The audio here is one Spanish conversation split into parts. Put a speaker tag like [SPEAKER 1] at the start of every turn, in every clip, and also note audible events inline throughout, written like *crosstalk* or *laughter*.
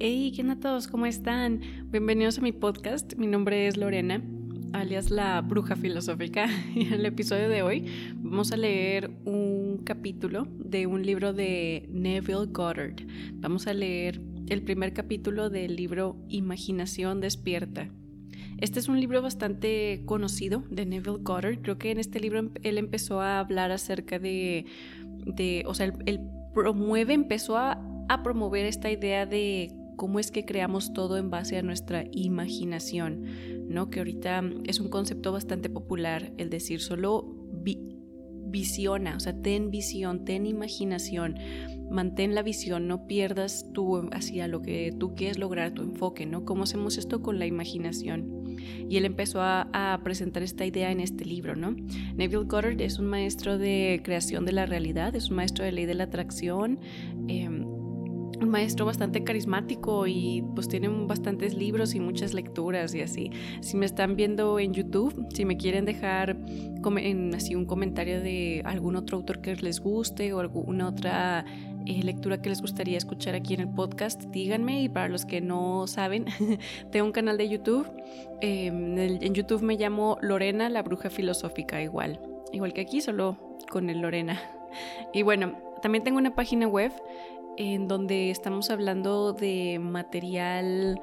[SPEAKER 1] Hey, ¿qué onda todos? ¿Cómo están? Bienvenidos a mi podcast. Mi nombre es Lorena, alias la bruja filosófica. Y *laughs* en el episodio de hoy vamos a leer un capítulo de un libro de Neville Goddard. Vamos a leer el primer capítulo del libro Imaginación despierta. Este es un libro bastante conocido de Neville Goddard. Creo que en este libro él empezó a hablar acerca de, de o sea, él, promueve, empezó a, a promover esta idea de cómo es que creamos todo en base a nuestra imaginación, ¿no? Que ahorita es un concepto bastante popular, el decir solo visiona, o sea, ten visión, ten imaginación, mantén la visión, no pierdas tu hacia lo que tú quieres lograr, tu enfoque, ¿no? ¿Cómo hacemos esto con la imaginación? Y él empezó a, presentar esta idea en este libro, ¿no? Neville Goddard es un maestro de creación de la realidad, es un maestro de ley de la atracción. Eh, un maestro bastante carismático y pues tiene bastantes libros y muchas lecturas y así. Si me están viendo en YouTube, si me quieren dejar en, así un comentario de algún otro autor que les guste o alguna otra eh, lectura que les gustaría escuchar aquí en el podcast, díganme. Y para los que no saben, *laughs* tengo un canal de YouTube. Em, en YouTube me llamo Lorena, la bruja filosófica, igual. Igual que aquí, solo con el Lorena. *laughs* Y bueno, también tengo una página web en donde estamos hablando de material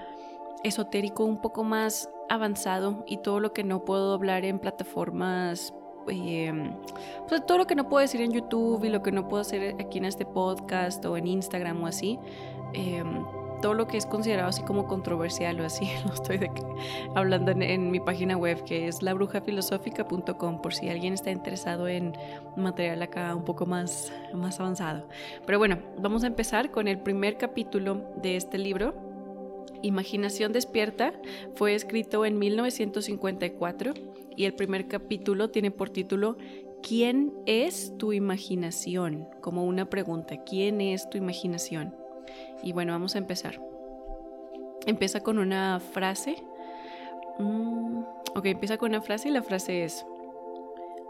[SPEAKER 1] esotérico un poco más avanzado y todo lo que no puedo hablar en plataformas, pues todo lo que no puedo decir en YouTube y lo que no puedo hacer aquí en este podcast o en Instagram o así. Em, todo lo que es considerado así como controversial o así, *laughs* lo estoy hablando en, mi página web que es labrujafilosófica.com por si alguien está interesado en material acá un poco más, más avanzado. Pero bueno, vamos a empezar con el primer capítulo de este libro. Imaginación despierta fue escrito en 1954 y el primer capítulo tiene por título ¿Quién es tu imaginación? Como una pregunta, ¿quién es tu imaginación? Y bueno, vamos a empezar. Empieza con una frase. Mm, ok, empieza con una frase y la frase es,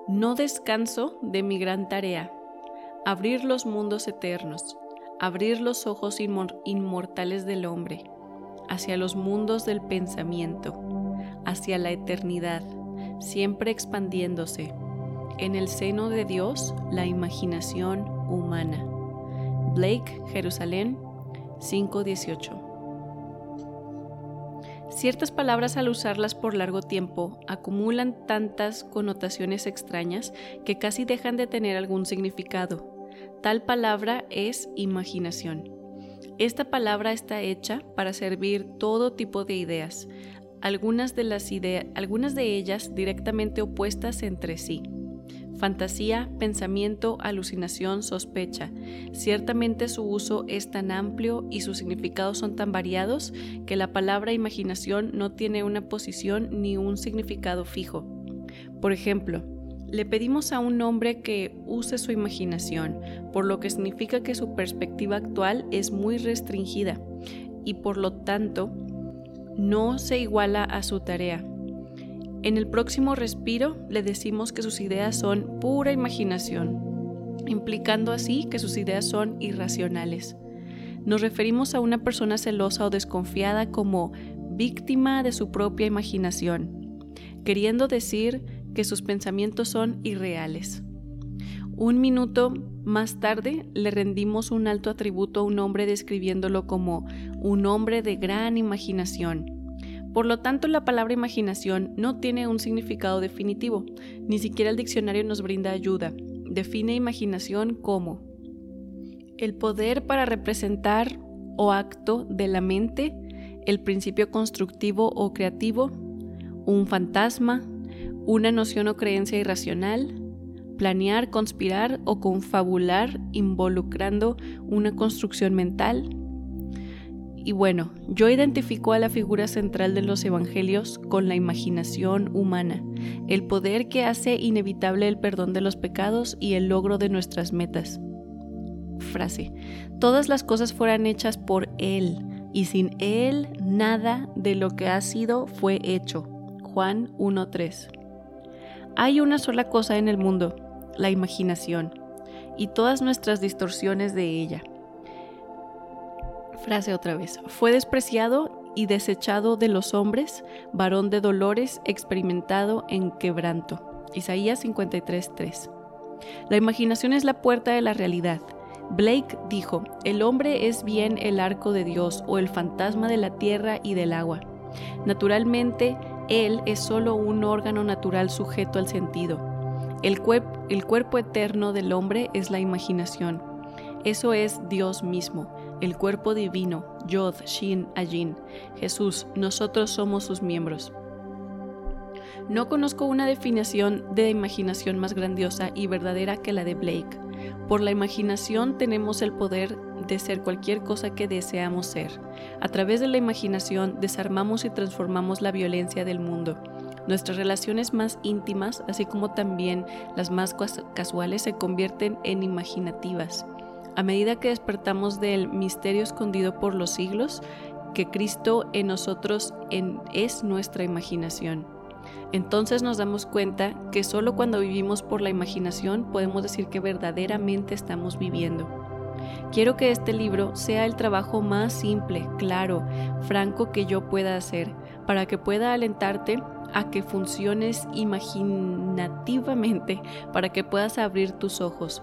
[SPEAKER 1] no descanso de mi gran tarea, abrir los mundos eternos, abrir los ojos inmortales del hombre, hacia los mundos del pensamiento, hacia la eternidad, siempre expandiéndose. En el seno de Dios, la imaginación humana. Blake, Jerusalén, 5.18. Ciertas palabras al usarlas por largo tiempo acumulan tantas connotaciones extrañas que casi dejan de tener algún significado. Tal palabra es imaginación. Esta palabra está hecha para servir todo tipo de ideas, algunas de, las ideas, algunas de ellas directamente opuestas entre sí fantasía, pensamiento, alucinación, sospecha. Ciertamente su uso es tan amplio y sus significados son tan variados que la palabra imaginación no tiene una posición ni un significado fijo. Por ejemplo, le pedimos a un hombre que use su imaginación, por lo que significa que su perspectiva actual es muy restringida y por lo tanto no se iguala a su tarea. En el próximo respiro le decimos que sus ideas son pura imaginación, implicando así que sus ideas son irracionales. Nos referimos a una persona celosa o desconfiada como víctima de su propia imaginación, queriendo decir que sus pensamientos son irreales. Un minuto más tarde le rendimos un alto atributo a un hombre describiéndolo como un hombre de gran imaginación por lo tanto, la palabra imaginación no tiene un significado definitivo, ni siquiera el diccionario nos brinda ayuda. Define imaginación como el poder para representar o acto de la mente, el principio constructivo o creativo, un fantasma, una noción o creencia irracional, planear, conspirar o confabular involucrando una construcción mental, y bueno, yo identifico a la figura central de los evangelios con la imaginación humana, el poder que hace inevitable el perdón de los pecados y el logro de nuestras metas. Frase, todas las cosas fueran hechas por Él, y sin Él nada de lo que ha sido fue hecho. Juan 1.3. Hay una sola cosa en el mundo, la imaginación, y todas nuestras distorsiones de ella. Frase otra vez. Fue despreciado y desechado de los hombres, varón de dolores, experimentado en quebranto. Isaías 53:3. La imaginación es la puerta de la realidad. Blake dijo, el hombre es bien el arco de Dios o el fantasma de la tierra y del agua. Naturalmente, él es solo un órgano natural sujeto al sentido. El, el cuerpo eterno del hombre es la imaginación. Eso es Dios mismo, el cuerpo divino, Yod, Shin, Ayin. Jesús, nosotros somos sus miembros. No conozco una definición de imaginación más grandiosa y verdadera que la de Blake. Por la imaginación tenemos el poder de ser cualquier cosa que deseamos ser. A través de la imaginación desarmamos y transformamos la violencia del mundo. Nuestras relaciones más íntimas, así como también las más casuales, se convierten en imaginativas. A medida que despertamos del misterio escondido por los siglos, que Cristo en nosotros es nuestra imaginación. Entonces nos damos cuenta que solo cuando vivimos por la imaginación podemos decir que verdaderamente estamos viviendo. Quiero que este libro sea el trabajo más simple, claro, franco que yo pueda hacer, para que pueda alentarte a que funciones imaginativamente, para que puedas abrir tus ojos,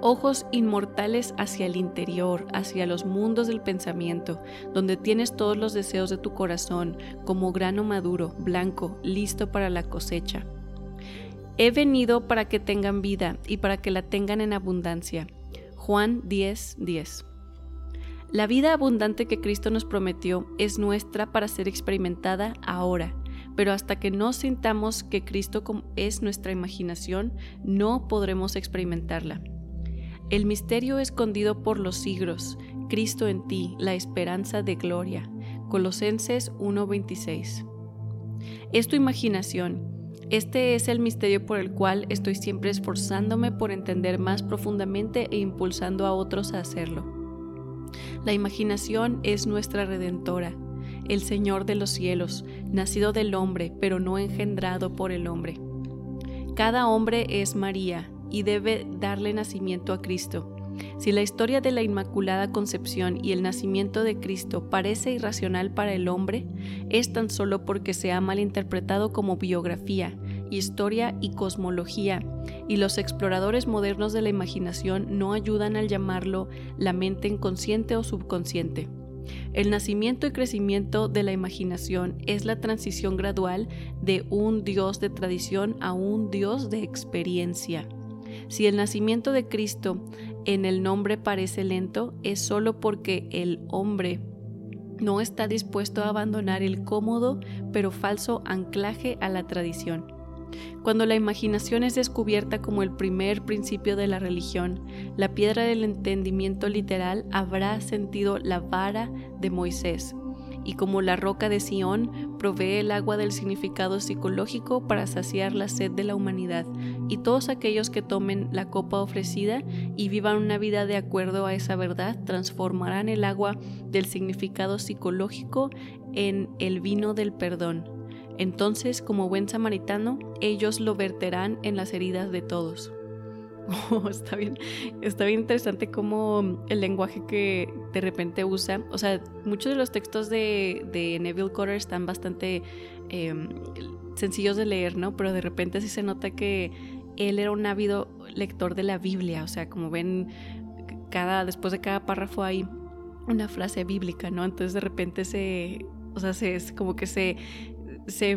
[SPEAKER 1] ojos inmortales hacia el interior, hacia los mundos del pensamiento, donde tienes todos los deseos de tu corazón como grano maduro, blanco, listo para la cosecha. He venido para que tengan vida y para que la tengan en abundancia. Juan 10:10. 10. La vida abundante que Cristo nos prometió es nuestra para ser experimentada ahora, pero hasta que no sintamos que Cristo es nuestra imaginación, no podremos experimentarla. El misterio escondido por los siglos, Cristo en ti, la esperanza de gloria. Colosenses 1:26. Es tu imaginación. Este es el misterio por el cual estoy siempre esforzándome por entender más profundamente e impulsando a otros a hacerlo. La imaginación es nuestra redentora, el Señor de los cielos, nacido del hombre, pero no engendrado por el hombre. Cada hombre es María, y debe darle nacimiento a Cristo. Si la historia de la Inmaculada Concepción y el nacimiento de Cristo parece irracional para el hombre, es tan solo porque se ha malinterpretado como biografía, historia y cosmología, y los exploradores modernos de la imaginación no ayudan al llamarlo la mente inconsciente o subconsciente. El nacimiento y crecimiento de la imaginación es la transición gradual de un Dios de tradición a un Dios de experiencia. Si el nacimiento de Cristo en el nombre parece lento, es solo porque el hombre no está dispuesto a abandonar el cómodo pero falso anclaje a la tradición. Cuando la imaginación es descubierta como el primer principio de la religión, la piedra del entendimiento literal habrá sentido la vara de Moisés, y como la roca de Sión provee el agua del significado psicológico para saciar la sed de la humanidad, y todos aquellos que tomen la copa ofrecida y vivan una vida de acuerdo a esa verdad transformarán el agua del significado psicológico en el vino del perdón. Entonces, como buen samaritano, ellos lo verterán en las heridas de todos. *laughs* Oh, está bien, está bien interesante cómo el lenguaje que de repente usa, o sea, muchos de los textos de, Neville Cotter están bastante em, sencillos de leer, ¿no? Pero de repente sí se nota que él era un ávido lector de la Biblia, o sea, como ven, cada, después de cada párrafo hay una frase bíblica, ¿no? Entonces de repente se, o sea, se, es como que se se,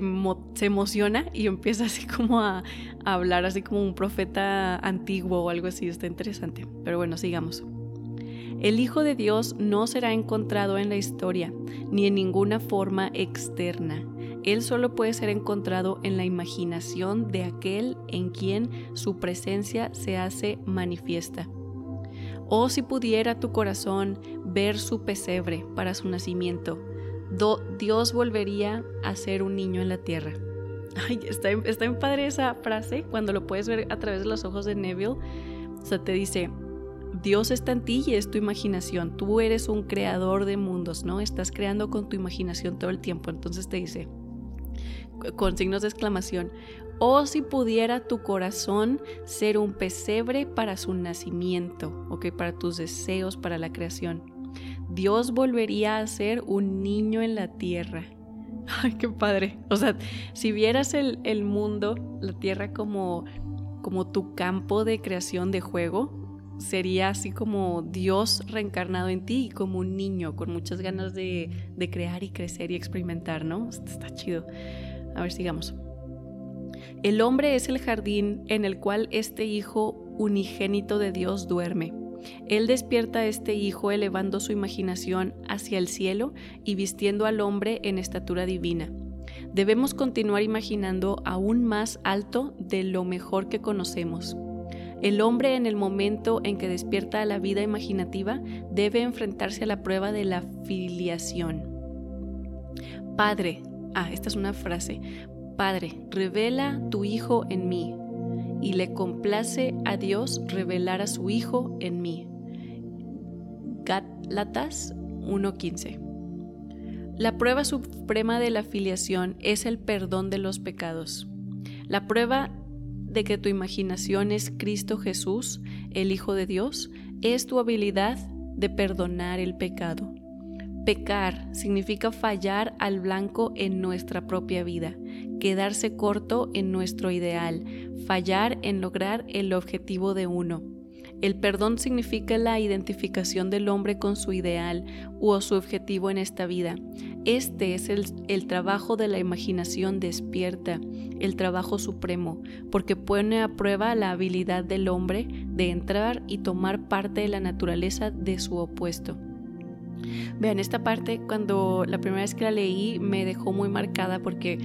[SPEAKER 1] emociona y empieza así como a, a, hablar así como un profeta antiguo o algo así. Está interesante. Pero bueno, sigamos. El Hijo de Dios no será encontrado en la historia, ni en ninguna forma externa. Él solo puede ser encontrado en la imaginación de aquel en quien su presencia se hace manifiesta. Oh si pudiera tu corazón ver su pesebre para su nacimiento, Dios volvería a ser un niño en la tierra. Ay, está, está en padre esa frase cuando lo puedes ver a través de los ojos de Neville. O sea, te dice, Dios está en ti y es tu imaginación. Tú eres un creador de mundos, ¿no? Estás creando con tu imaginación todo el tiempo. Entonces te dice, con signos de exclamación, oh si pudiera tu corazón ser un pesebre para su nacimiento, ¿ok? Para tus deseos, para la creación. Dios volvería a ser un niño en la tierra. *laughs* Ay, qué padre. O sea, si vieras el, el mundo, la tierra como, como tu campo de creación de juego, sería así como Dios reencarnado en ti, como un niño con muchas ganas de, de crear y crecer y experimentar, ¿no? Está chido. A ver, sigamos. El hombre es el jardín en el cual este Hijo unigénito de Dios duerme. Él despierta a este Hijo elevando su imaginación hacia el cielo y vistiendo al hombre en estatura divina. Debemos continuar imaginando aún más alto de lo mejor que conocemos. El hombre en el momento en que despierta a la vida imaginativa debe enfrentarse a la prueba de la filiación. Padre, ah, esta es una frase, Padre, revela tu Hijo en mí, y le complace a Dios revelar a su Hijo en mí. Gálatas 1:15 La prueba suprema de la filiación es el perdón de los pecados. La prueba de que tu imaginación es Cristo Jesús, el Hijo de Dios, es tu habilidad de perdonar el pecado. Pecar significa fallar al blanco en nuestra propia vida, quedarse corto en nuestro ideal, fallar en lograr el objetivo de uno. El perdón significa la identificación del hombre con su ideal o su objetivo en esta vida. Este es el, trabajo de la imaginación despierta, el trabajo supremo, porque pone a prueba la habilidad del hombre de entrar y tomar parte de la naturaleza de su opuesto. Vean, esta parte cuando la primera vez que la leí me dejó muy marcada porque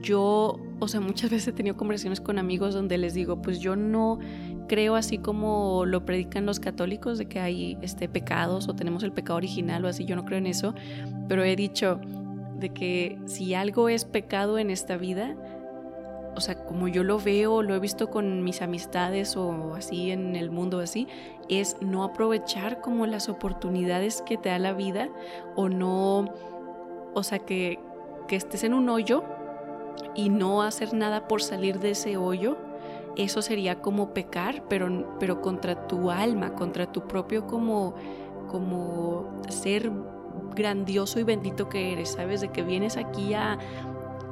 [SPEAKER 1] yo, o sea, muchas *laughs* veces he tenido conversaciones con amigos donde les digo, pues yo no creo así como lo predican los católicos de que hay este pecados o tenemos el pecado original o así, yo no creo en eso, pero he dicho de que si algo es pecado en esta vida, o sea, como yo lo veo, lo he visto con mis amistades o así en el mundo así, es no aprovechar como las oportunidades que te da la vida o no, o sea, que, que estés en un hoyo y no hacer nada por salir de ese hoyo eso sería como pecar, pero, pero contra tu alma, contra tu propio como, como ser grandioso y bendito que eres, ¿sabes? De que vienes aquí a,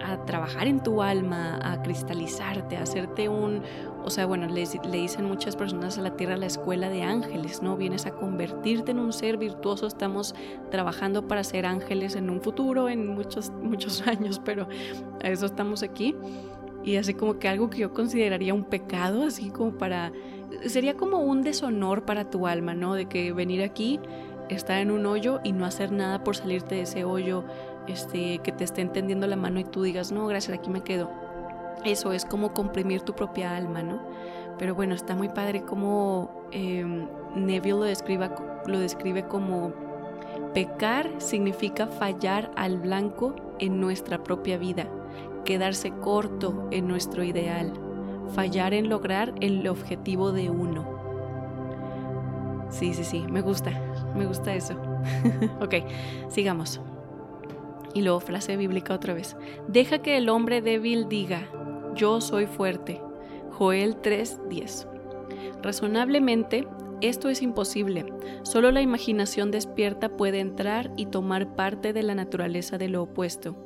[SPEAKER 1] a trabajar en tu alma, a cristalizarte, a hacerte un, o sea, bueno, le, le, dicen muchas personas a la tierra la escuela de ángeles, ¿no? Vienes a convertirte en un ser virtuoso, estamos trabajando para ser ángeles en un futuro, en muchos, *laughs* muchos años, pero a eso estamos aquí y así como que algo que yo consideraría un pecado, así como para... Sería como un deshonor para tu alma, ¿no? De que venir aquí, estar en un hoyo y no hacer nada por salirte de ese hoyo, este, que te esté entendiendo la mano y tú digas, no, gracias, aquí me quedo. Eso es como comprimir tu propia alma, ¿no? Pero bueno, está muy padre como em, Neville lo, lo describe como pecar significa fallar al blanco en nuestra propia vida quedarse corto en nuestro ideal, fallar en lograr el objetivo de uno. Sí, sí, sí, me gusta, me gusta eso. *laughs* ok, sigamos. Y luego frase bíblica otra vez. Deja que el hombre débil diga, yo soy fuerte. Joel 3:10. Razonablemente, esto es imposible. Solo la imaginación despierta puede entrar y tomar parte de la naturaleza de lo opuesto.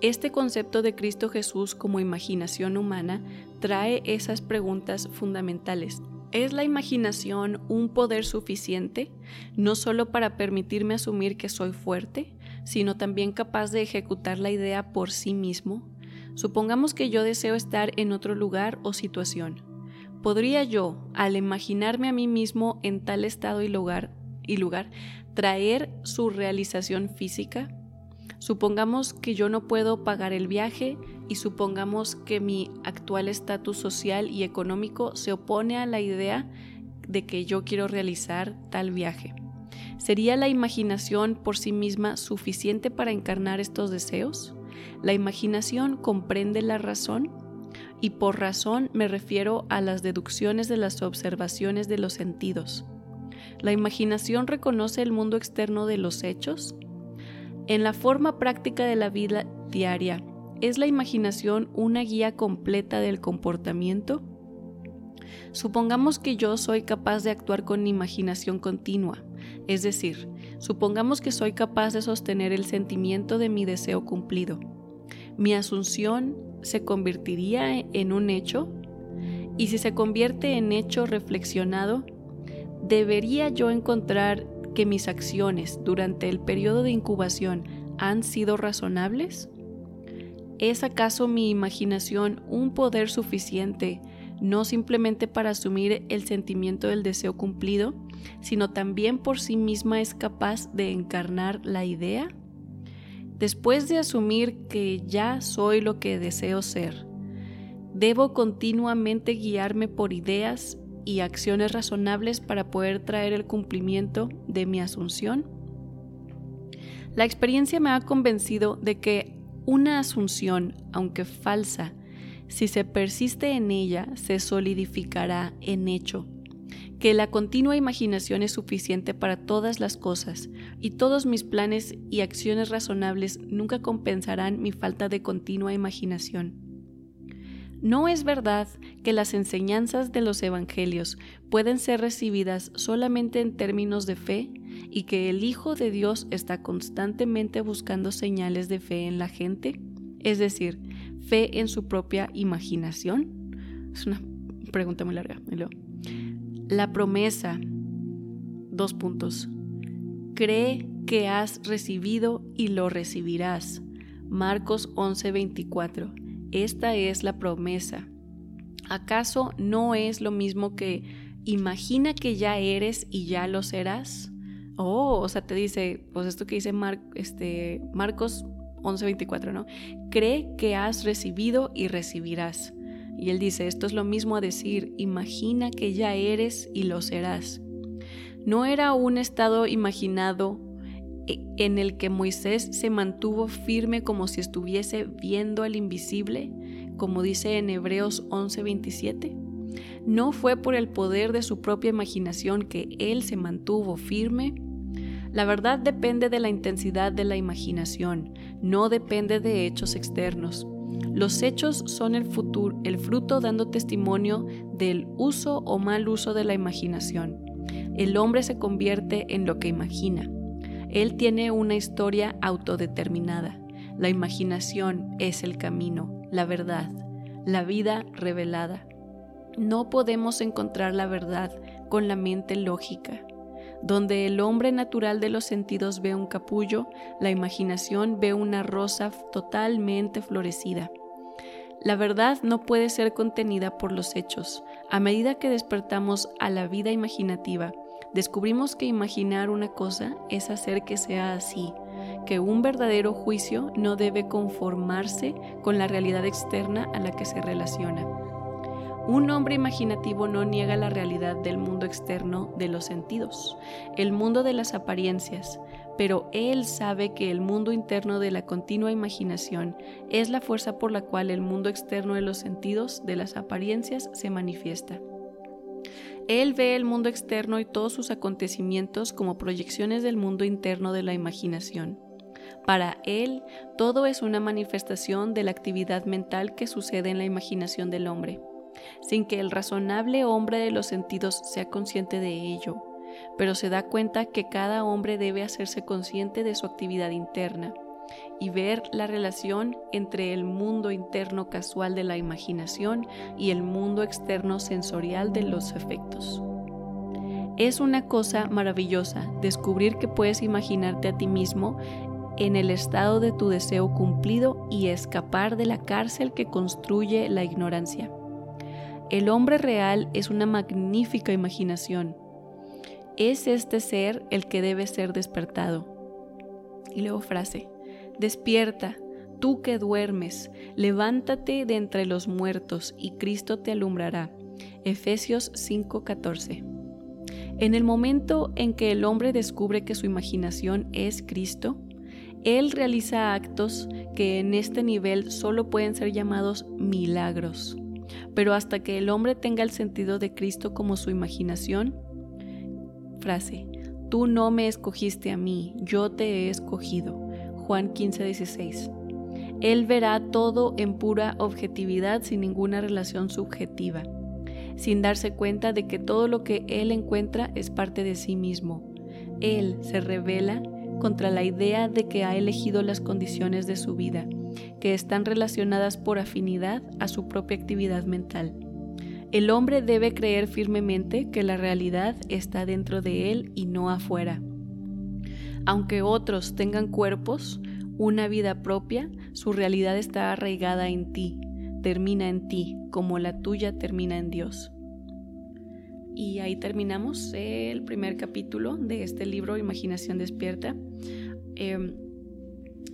[SPEAKER 1] Este concepto de Cristo Jesús como imaginación humana trae esas preguntas fundamentales. ¿Es la imaginación un poder suficiente, no solo para permitirme asumir que soy fuerte, sino también capaz de ejecutar la idea por sí mismo? Supongamos que yo deseo estar en otro lugar o situación. ¿Podría yo, al imaginarme a mí mismo en tal estado y lugar, y lugar traer su realización física? Supongamos que yo no puedo pagar el viaje y supongamos que mi actual estatus social y económico se opone a la idea de que yo quiero realizar tal viaje. ¿Sería la imaginación por sí misma suficiente para encarnar estos deseos? La imaginación comprende la razón y por razón me refiero a las deducciones de las observaciones de los sentidos. La imaginación reconoce el mundo externo de los hechos en la forma práctica de la vida diaria, ¿es la imaginación una guía completa del comportamiento? Supongamos que yo soy capaz de actuar con imaginación continua, es decir, Supongamos que soy capaz de sostener el sentimiento de mi deseo cumplido. Mi asunción se convertiría en un hecho y si se convierte en hecho reflexionado, ¿debería yo encontrar que mis acciones durante el periodo de incubación han sido razonables? ¿Es acaso mi imaginación un poder suficiente no simplemente para asumir el sentimiento del deseo cumplido, sino también por sí misma es capaz de encarnar la idea? Después de asumir que ya soy lo que deseo ser, debo continuamente guiarme por ideas y acciones razonables para poder traer el cumplimiento de mi asunción. La experiencia me ha convencido de que una asunción, aunque falsa, si se persiste en ella, se solidificará en hecho que la continua imaginación es suficiente para todas las cosas, y todos mis planes y acciones razonables nunca compensarán mi falta de continua imaginación. No es verdad que las enseñanzas de los evangelios pueden ser recibidas solamente en términos de fe y que el Hijo de Dios está constantemente buscando señales de fe en la gente, es decir, fe en su propia imaginación. Es una pregunta muy larga. La promesa, dos puntos. Cree que has recibido y lo recibirás. Marcos 11:24. Esta es la promesa. ¿Acaso no es lo mismo que imagina que ya eres y ya lo serás? Oh, o sea, te dice, pues esto que dice este, Marcos 11:24, ¿no? Cree que has recibido y recibirás. Y él dice, esto es lo mismo a decir, imagina que ya eres y lo serás. No era un estado imaginado e, en el que Moisés se mantuvo firme como si estuviese viendo al invisible, como dice en Hebreos 11:27. No fue por el poder de su propia imaginación que él se mantuvo firme. La verdad depende de la intensidad de la imaginación, no depende de hechos externos. Los hechos son el, futuro, el fruto dando testimonio del uso o mal uso de la imaginación. El hombre se convierte en lo que imagina. Él tiene una historia autodeterminada. La imaginación es el camino, la verdad, la vida revelada. No podemos encontrar la verdad con la mente lógica. Donde el hombre natural de los sentidos ve un capullo, la imaginación ve una rosa totalmente florecida. La verdad no puede ser contenida por los hechos. A medida que despertamos a la vida imaginativa, descubrimos que imaginar una cosa es hacer que sea así, que un verdadero juicio no debe conformarse con la realidad externa a la que se relaciona. Un hombre imaginativo no niega la realidad del mundo externo de los sentidos, el mundo de las apariencias, pero él sabe que el mundo interno de la continua imaginación es la fuerza por la cual el mundo externo de los sentidos de las apariencias se manifiesta. Él ve el mundo externo y todos sus acontecimientos como proyecciones del mundo interno de la imaginación. Para él, todo es una manifestación de la actividad mental que sucede en la imaginación del hombre sin que el razonable hombre de los sentidos sea consciente de ello, pero se da cuenta que cada hombre debe hacerse consciente de su actividad interna y ver la relación entre el mundo interno casual de la imaginación y el mundo externo sensorial de los efectos. Es una cosa maravillosa descubrir que puedes imaginarte a ti mismo en el estado de tu deseo cumplido y escapar de la cárcel que construye la ignorancia. El hombre real es una magnífica imaginación. Es este ser el que debe ser despertado. Y luego frase, despierta, tú que duermes, levántate de entre los muertos y Cristo te alumbrará. Efesios 5:14. En el momento en que el hombre descubre que su imaginación es Cristo, él realiza actos que en este nivel solo pueden ser llamados milagros. Pero hasta que el hombre tenga el sentido de Cristo como su imaginación, frase, tú no me escogiste a mí, yo te he escogido. Juan 15, 16. Él verá todo en pura objetividad sin ninguna relación subjetiva, sin darse cuenta de que todo lo que él encuentra es parte de sí mismo. él se revela contra la idea de que ha elegido las condiciones de su vida, que están relacionadas por afinidad a su propia actividad mental. El hombre debe creer firmemente que la realidad está dentro de él y no afuera. Aunque otros tengan cuerpos, una vida propia, su realidad está arraigada en ti, termina en ti, como la tuya termina en Dios. Y ahí terminamos el primer capítulo de este libro, Imaginación Despierta. Em,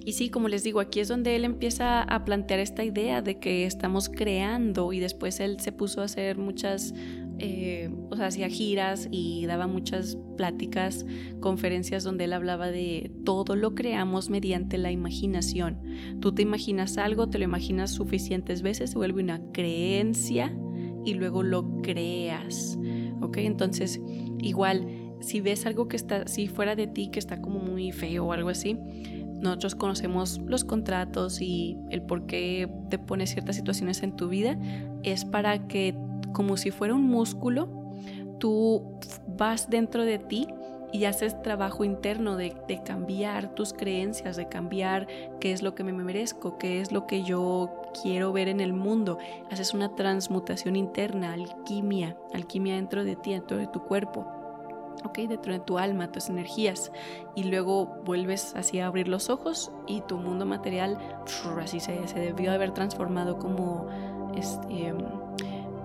[SPEAKER 1] y sí, como les digo, aquí es donde él empieza a plantear esta idea de que estamos creando y después él se puso a hacer muchas, eh, o sea, hacía giras y daba muchas pláticas, conferencias donde él hablaba de todo lo creamos mediante la imaginación. Tú te imaginas algo, te lo imaginas suficientes veces, se vuelve una creencia y luego lo creas. ¿Ok? Entonces, igual, si ves algo que está, si fuera de ti, que está como muy feo o algo así, nosotros conocemos los contratos y el por qué te pones ciertas situaciones en tu vida, es para que, como si fuera un músculo, tú vas dentro de ti y haces trabajo interno de, de, cambiar tus creencias, de cambiar qué es lo que me merezco, qué es lo que yo quiero ver en el mundo. Haces una transmutación interna, alquimia, alquimia dentro de ti, dentro de tu cuerpo. ¿Ok? Dentro de tu alma, tus energías, y luego vuelves así a abrir los ojos y tu mundo material así se, se debió haber transformado como, este,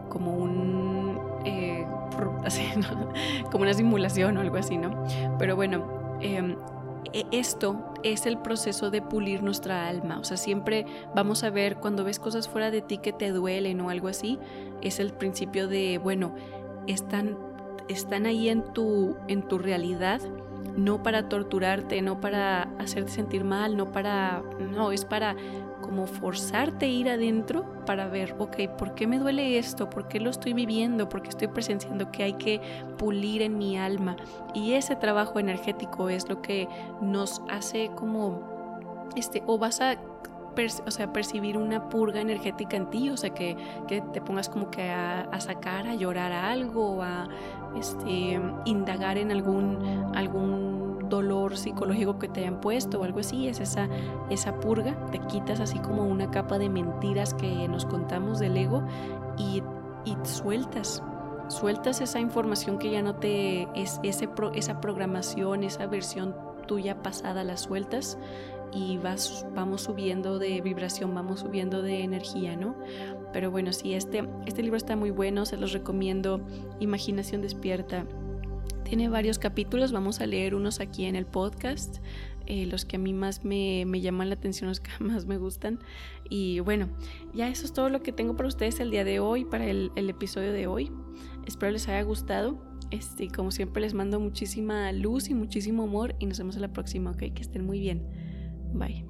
[SPEAKER 1] como un eh, *laughs* como una simulación o algo así, ¿no? Pero bueno, em, e, esto es el proceso de pulir nuestra alma. O sea, siempre vamos a ver cuando ves cosas fuera de ti que te duelen o algo así, es el principio de, bueno, están, están ahí en tu, en tu realidad, no para torturarte, no para hacerte sentir mal, no para, no, es para como forzarte a ir adentro para ver, ok, ¿por qué me duele esto? ¿Por qué lo estoy viviendo? ¿Por qué estoy presenciando que hay que pulir en mi alma? Y ese trabajo energético es lo que nos hace como, este, o vas a o sea, percibir una purga energética en ti, o sea, que, que te pongas como que a, a, sacar, a llorar a algo, a este, indagar en algún, algún dolor psicológico que te hayan puesto o algo así, es esa, esa purga, te quitas así como una capa de mentiras que nos contamos del ego y, y sueltas, sueltas esa información que ya no te, es ese esa programación, esa versión tuya pasada, la sueltas y vamos subiendo de vibración, vamos subiendo de energía, ¿no? Pero bueno, sí, este, este libro está muy bueno, se los recomiendo, Imaginación Despierta. Tiene varios capítulos, vamos a leer unos aquí en el podcast, eh, los que a mí más me, llaman la atención, los que *laughs* más me gustan. Y bueno, ya eso es todo lo que tengo para ustedes el día de hoy, para el, episodio de hoy. Espero les haya gustado. Este, como siempre les mando muchísima luz y muchísimo amor y nos vemos en la próxima, ok, que estén muy bien. Bye.